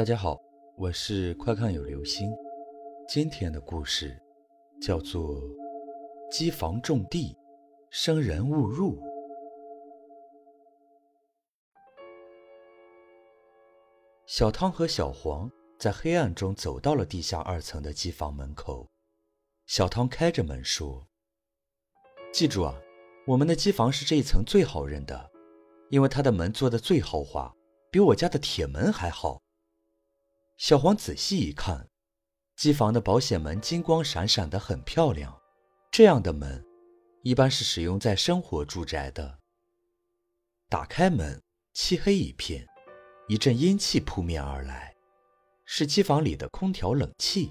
大家好，我是快看有流星。今天的故事叫做《机房种地，生人勿入》。小汤和小黄在黑暗中走到了地下二层的机房门口。小汤开着门说：“记住啊，我们的机房是这一层最好认的，因为它的门做的最豪华，比我家的铁门还好。”小黄仔细一看，机房的保险门金光闪闪的，很漂亮。这样的门，一般是使用在生活住宅的。打开门，漆黑一片，一阵阴气扑面而来，是机房里的空调冷气。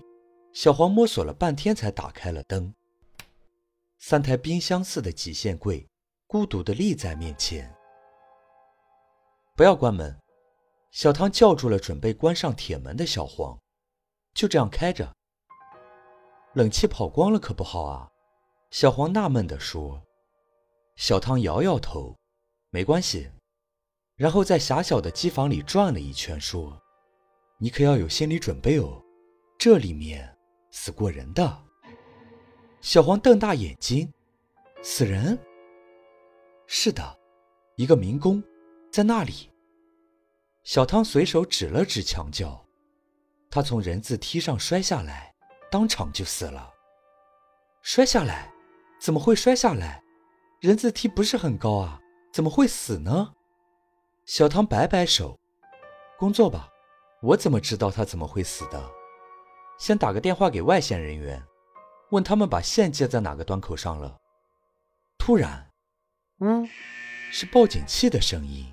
小黄摸索了半天，才打开了灯。三台冰箱似的极限柜，孤独地立在面前。不要关门。小汤叫住了准备关上铁门的小黄，就这样开着。冷气跑光了可不好啊！小黄纳闷地说。小汤摇摇头，没关系。然后在狭小的机房里转了一圈，说：“你可要有心理准备哦，这里面死过人的。”小黄瞪大眼睛：“死人？”“是的，一个民工，在那里。”小汤随手指了指墙角，他从人字梯上摔下来，当场就死了。摔下来？怎么会摔下来？人字梯不是很高啊，怎么会死呢？小汤摆摆手：“工作吧，我怎么知道他怎么会死的？先打个电话给外线人员，问他们把线接在哪个端口上了。”突然，嗯，是报警器的声音。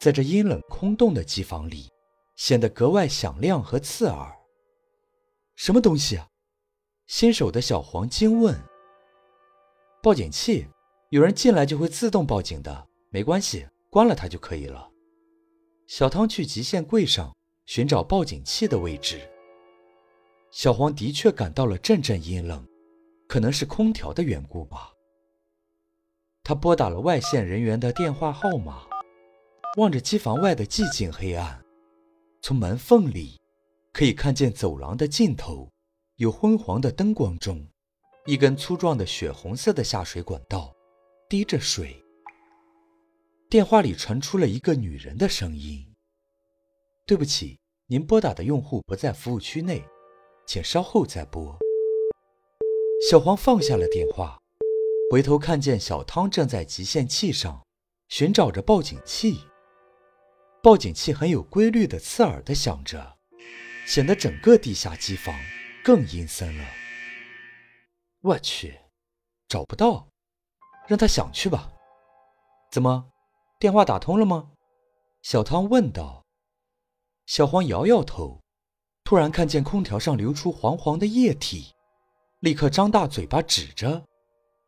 在这阴冷空洞的机房里，显得格外响亮和刺耳。什么东西啊？新手的小黄惊问。报警器，有人进来就会自动报警的，没关系，关了它就可以了。小汤去极限柜上寻找报警器的位置。小黄的确感到了阵阵阴冷，可能是空调的缘故吧。他拨打了外线人员的电话号码。望着机房外的寂静黑暗，从门缝里可以看见走廊的尽头，有昏黄的灯光中，一根粗壮的血红色的下水管道滴着水。电话里传出了一个女人的声音：“对不起，您拨打的用户不在服务区内，请稍后再拨。”小黄放下了电话，回头看见小汤正在极限器上寻找着报警器。报警器很有规律的刺耳的响着，显得整个地下机房更阴森了。我去，找不到，让他想去吧。怎么，电话打通了吗？小汤问道。小黄摇摇头，突然看见空调上流出黄黄的液体，立刻张大嘴巴指着。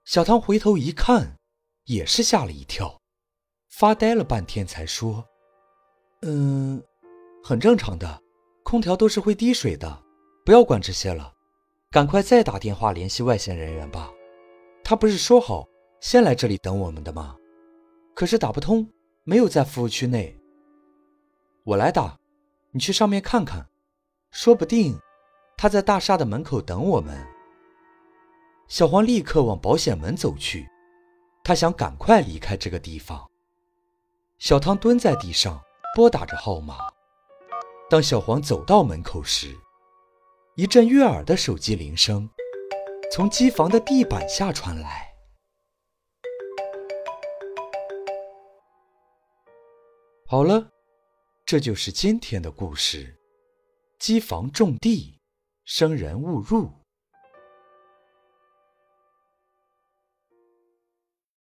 小汤回头一看，也是吓了一跳，发呆了半天才说。嗯，很正常的，空调都是会滴水的，不要管这些了，赶快再打电话联系外线人员吧。他不是说好先来这里等我们的吗？可是打不通，没有在服务区内。我来打，你去上面看看，说不定他在大厦的门口等我们。小黄立刻往保险门走去，他想赶快离开这个地方。小汤蹲在地上。拨打着号码。当小黄走到门口时，一阵悦耳的手机铃声从机房的地板下传来。好了，这就是今天的故事。机房种地，生人勿入。